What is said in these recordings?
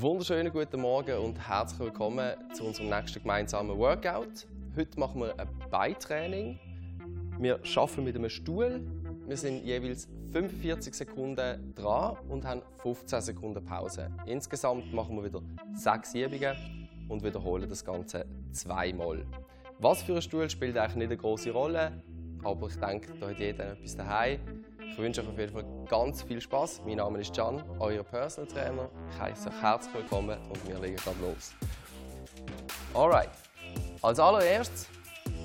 wunderschönen guten Morgen und herzlich willkommen zu unserem nächsten gemeinsamen Workout. Heute machen wir ein Beintraining. Wir arbeiten mit einem Stuhl. Wir sind jeweils 45 Sekunden dran und haben 15 Sekunden Pause. Insgesamt machen wir wieder 6 Übungen und wiederholen das Ganze zweimal. Was für ein Stuhl spielt eigentlich nicht eine große Rolle, aber ich denke, da hat jeder etwas daheim. Ich wünsche euch auf jeden Fall ganz viel Spaß. Mein Name ist Can, euer Personal Trainer. Ich heiße euch herzlich willkommen und wir legen gerade los. Alright, als allererstes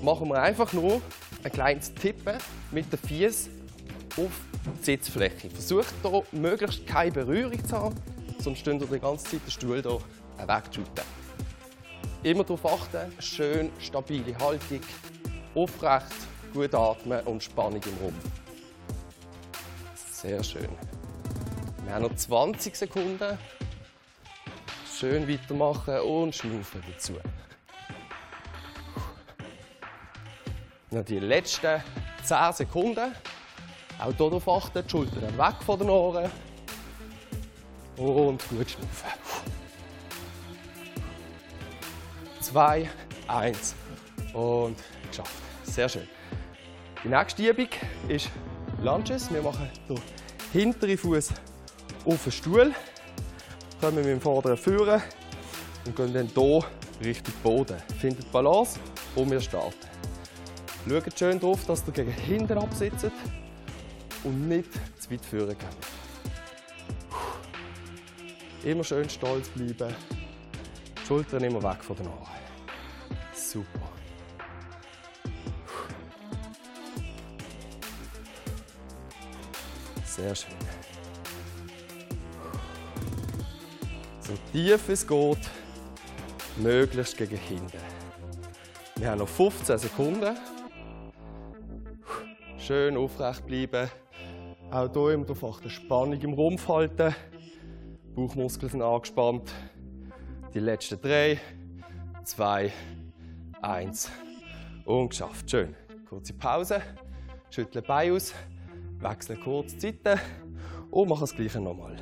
machen wir einfach nur ein kleines Tippen mit den Füßen auf die Sitzfläche. Versucht hier möglichst keine Berührung zu haben, sonst steht ihr die ganze Zeit den Stuhl hier wegzuschütten. Immer darauf achten, schön stabile Haltung, aufrecht, gut atmen und Spannung im Rumpf. Sehr schön. Wir haben noch 20 Sekunden. Schön weitermachen und schnaufen dazu. Noch die letzten 10 Sekunden. Auch hier darauf achten, die Schultern weg von den Ohren. Und gut schnaufen. 2, 1 und geschafft. Sehr schön. Die nächste Übung ist Lunges. Wir machen den hinteren Fuß auf den Stuhl, kommen mit dem vorderen führen und gehen dann hier Richtung Boden. Findet Balance und wir starten. Schaut schön darauf, dass ihr gegen hinten absitzt und nicht zu weit führen geht. Immer schön stolz bleiben. Die Schultern immer weg von den Ohren. Super. Sehr schön. So tief es geht, möglichst gegen hinten. Wir haben noch 15 Sekunden. Schön aufrecht bleiben. Auch hier immer darauf achten, Spannung im Rumpf halten. Bauchmuskeln sind angespannt. Die letzten drei, zwei, eins und geschafft. Schön. Kurze Pause. Schütteln Bein aus. Wechseln kurz die Seite und machen das gleiche nochmal.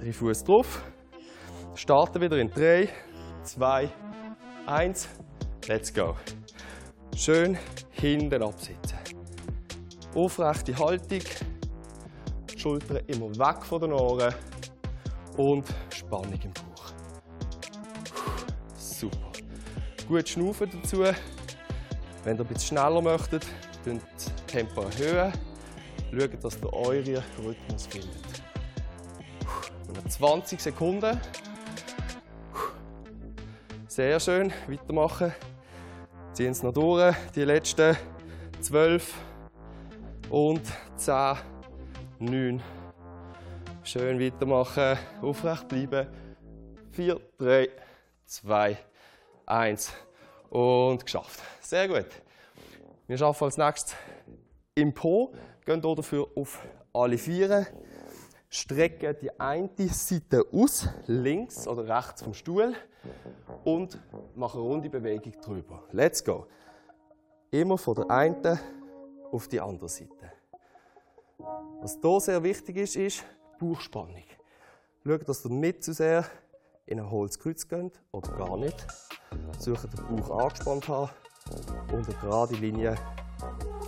Drei Fuß drauf. Starten wieder in 3, 2, 1. Let's go. Schön hinten absitzen. Aufrechte Haltung. Schultern immer weg von den Ohren. Und Spannung im Bauch. Super. Gut schnaufen dazu. Wenn ihr ein bisschen schneller möchtet, Tempo erhöhen. Schaut, dass ihr euren Rhythmus findet. Noch 20 Sekunden. Sehr schön. Weitermachen. Ziehen es noch durch. Die letzten 12 und 10, 9. Schön weitermachen. Aufrecht bleiben. 4, 3, 2, 1. Und geschafft. Sehr gut. Wir arbeiten als nächstes im Po. Gehen hier dafür auf alle Viere. Strecken die eine Seite aus, links oder rechts vom Stuhl und machen eine runde Bewegung drüber. Let's go. Immer von der einen auf die andere Seite. Was hier sehr wichtig ist, ist Bauchspannung. Schaut, dass ihr nicht zu sehr in ein Holzkreuz geht oder gar nicht. Sucht den Bauch angespannt haben und eine gerade Linie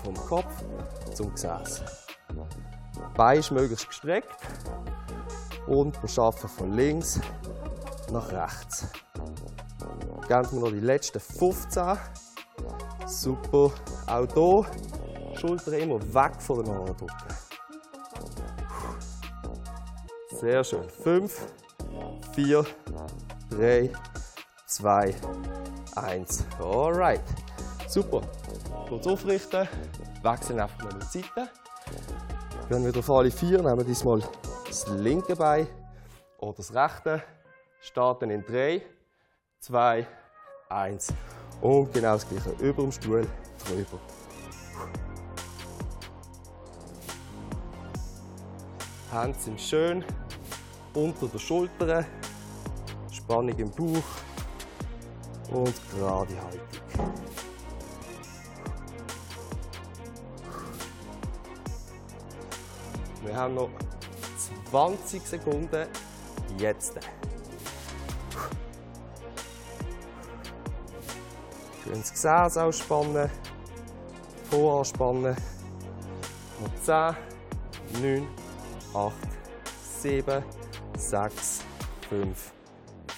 vom Kopf zum Gesäß. Bein ist möglichst gestreckt und wir arbeiten von links nach rechts. Geben wir noch die letzten 15. Super. Auch hier Schulter immer weg von den Ohren drücken. Sehr schön. 5, 4, 3, 2, 1. Alright. Super. Kurz aufrichten. Wechseln einfach mal die Seite. Gehen wieder auf alle vier. Nehmen diesmal das linke Bein oder das rechte. Starten in 3, 2, 1. Und genau das gleiche. Über dem Stuhl drüber. Hände sind schön unter der Schulter, Spannung im Bauch und gerade Haltung. Wir haben noch 20 Sekunden. Jetzt. Schön das Gesäß ausspannen. Voranspannen. Noch 10, 9, 8, 7, 6, 5,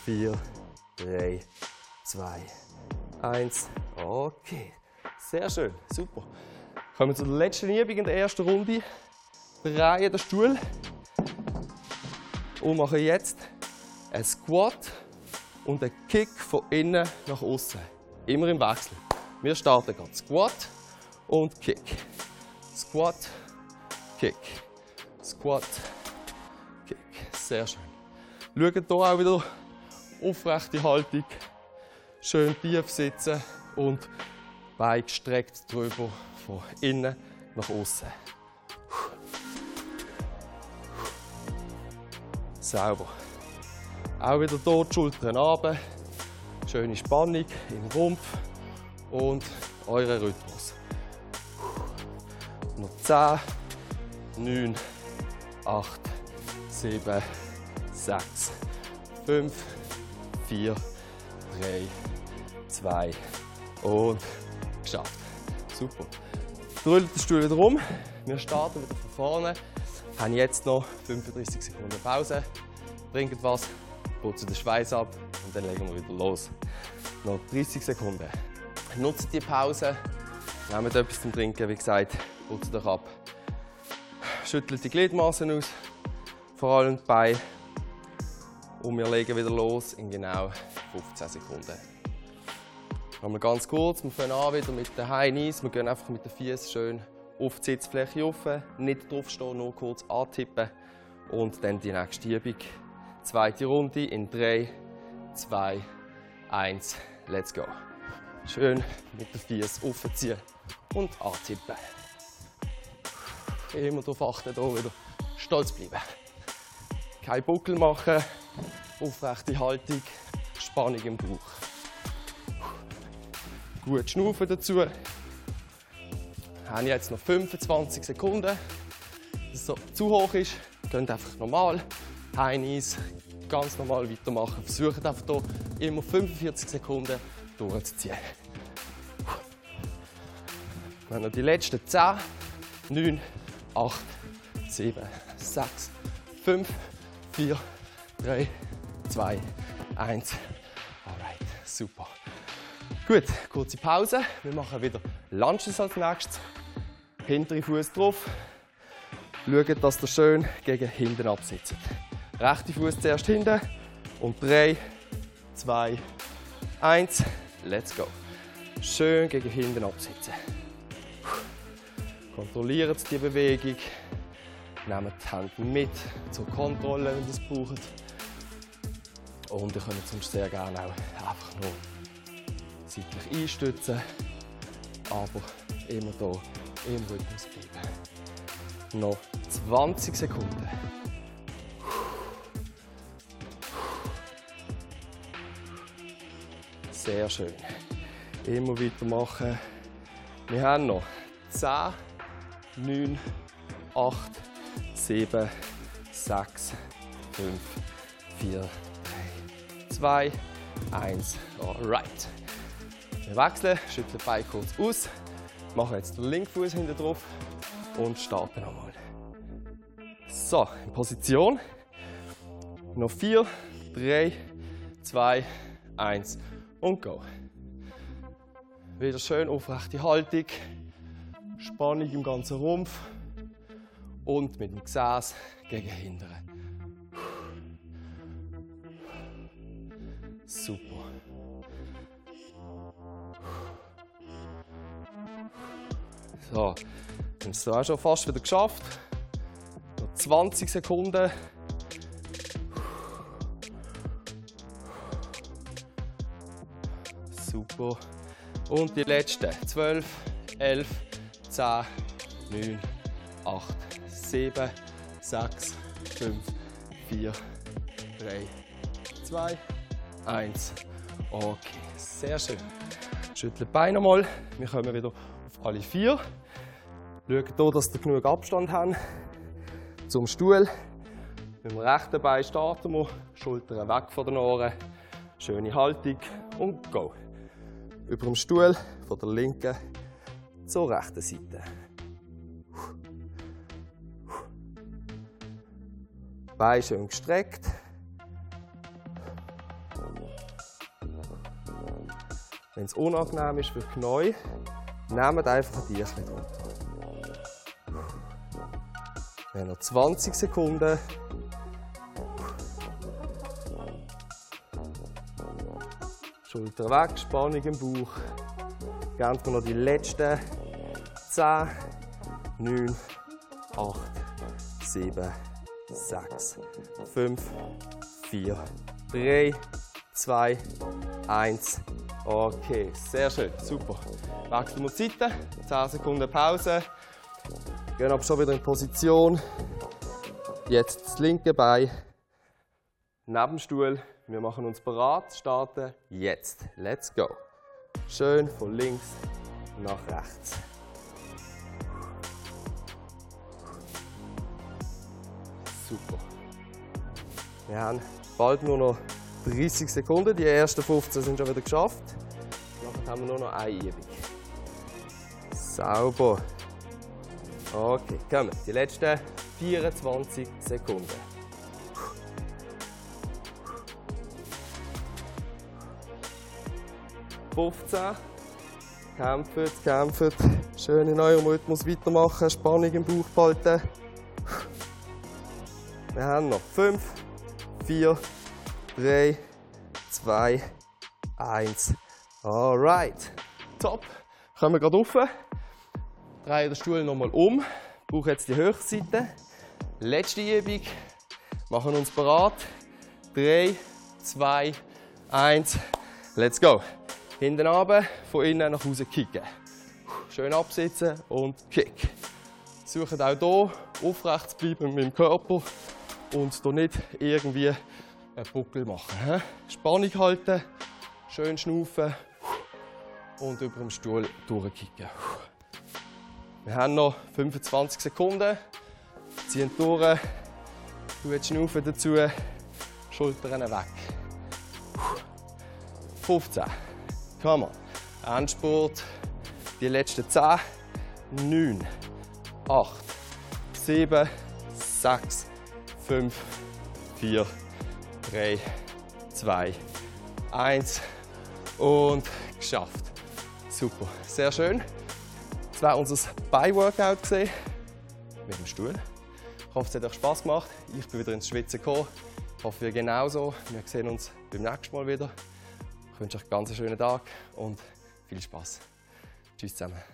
4, 3, 2, 1. Okay. Sehr schön. Super. Kommen wir zur letzten Übung in der ersten Runde. Drehen den Stuhl. Und machen jetzt einen Squat und einen Kick von innen nach außen. Immer im Wechsel. Wir starten gerade Squat und Kick. Squat, Kick. Squat, Kick. Sehr schön. Schaut hier auch wieder aufrechte Haltung. Schön tief sitzen und Beine gestreckt drüber von innen nach außen. Sauber. Auch wieder die Schultern runter. Schöne Spannung im Rumpf und euren Rhythmus. Noch 10, 9, 8, 7, 6, 5, 4, 3, 2 und geschafft. Super. Drüllt den Stuhl wieder um. Wir starten wieder von vorne. Haben jetzt noch 35 Sekunden Pause. Trinken was, putzen den Schweiß ab und dann legen wir wieder los. Noch 30 Sekunden. Nutzt die Pause, nehmt etwas zum Trinken, wie gesagt, putzt euch ab. Schüttelt die Gliedmaßen aus, vor allem die Beine. Und wir legen wieder los in genau 15 Sekunden. Nochmal ganz kurz, wir fangen an wieder mit den High Knees. Wir gehen einfach mit den Füßen schön auf die Sitzfläche rauf, nicht draufstehen, nur kurz antippen. Und dann die nächste Übung. Zweite Runde in 3, 2, 1, let's go. Schön mit den Füßen aufziehen und antippen. Immer darauf achten, hier wieder stolz bleiben. Kein Buckel machen, aufrechte Haltung, Spannung im Bauch. Gut schnaufen dazu. Wir haben jetzt noch 25 Sekunden. Wenn es so zu hoch ist, geht einfach normal. Heinis, ganz normal weitermachen. Versucht einfach hier immer 45 Sekunden durchzuziehen. Haben noch die letzten 10, 9, 8, 7, 6, 5, 4, 3, 2, 1. Alright, super. Gut, kurze Pause. Wir machen wieder Lunges als nächstes. Hintere Fuß drauf. Schaut, dass ihr schön gegen hinten absitzt. Rechte Fuß zuerst hinten. Und 3, 2, 1. Let's go. Schön gegen hinten absitzen. Kontrolliert die Bewegung. Nehmt die Hände mit zur Kontrolle, wenn ihr es braucht. Und ihr könnt sonst sehr gerne auch einfach nur seitlich einstützen, aber immer hier im Rhythmus bleiben. Noch 20 Sekunden. Sehr schön. Immer weitermachen. Wir haben noch 10, 9, 8, 7, 6, 5, 4, 3, 2, 1. Alright. Wir wechseln, schütteln die Beine kurz aus, machen jetzt den linken Fuß hinten drauf und starten nochmal. So, in Position. Noch 4, 3, 2, 1 und go. Wieder schön aufrechte Haltung, Spannung im ganzen Rumpf und mit dem Gesäß gegen hinten. Super. So, dann hast du auch schon fast wieder geschafft. Noch 20 Sekunden. Super. Und die letzten 12, 11, 10, 9, 8, 7, 6, 5, 4, 3, 2, 1. Okay, sehr schön. Schüttle die Beine mal. Wir kommen wieder auf alle vier. Schaut hier, dass ihr genug Abstand habt zum Stuhl. Mit dem rechten Bein starten wir, Schultern weg von den Ohren. Schöne Haltung und go. Über dem Stuhl von der linken zur rechten Seite. Beine schön gestreckt. Wenn es unangenehm ist für die Knie, nehmt einfach ein drunter. Wir haben noch 20 Sekunden. Schulter weg, Spannung im Bauch. Geben wir noch die letzten 10, 9, 8, 7, 6, 5, 4, 3, 2, 1. Okay, sehr schön, super. Wechseln wir die Seite, 10 Sekunden Pause. Gehen aber schon wieder in Position. Jetzt das linke Bein neben dem Stuhl. Wir machen uns bereit, starten jetzt. Let's go. Schön von links nach rechts. Super. Wir haben bald nur noch 30 Sekunden. Die ersten 15 sind schon wieder geschafft. Nachher haben wir nur noch eine Übung. Sauber. Okay, kommen. Die letzten 24 Sekunden. Fünfzehn. Kämpft, kämpft. Schön in eurem Rhythmus weitermachen. Spannung im Bauch behalten. Wir haben noch 5, 4, 3, 2, 1. Alright. Top. Kommen wir gerade rauf. Drehen den Stuhl nochmal um. Ich brauche jetzt die Höchstseite. Letzte Übung. Machen uns bereit. 3, 2, 1. Let's go. Hinten runter, von innen nach außen kicken. Schön absitzen und kick. Suchen auch hier aufrecht zu bleiben mit dem Körper und hier nicht irgendwie einen Buckel machen. Spannung halten, schön schnaufen und über dem Stuhl durchkicken. Wir haben noch 25 Sekunden. Ziehen durch, gut schnaufen dazu, Schultern weg. 15. Come on. Endspurt. Die letzten 10. 9, 8, 7, 6, 5, 4, 3, 2, 1 und geschafft. Super, sehr schön. Das war unser Bye-Workout mit dem Stuhl. Ich hoffe, es hat euch Spaß gemacht. Ich bin wieder ins Schwitzen gekommen. Ich hoffe, ihr genauso. Wir sehen uns beim nächsten Mal wieder. Ich wünsche euch einen ganz schönen Tag und viel Spaß. Tschüss zusammen.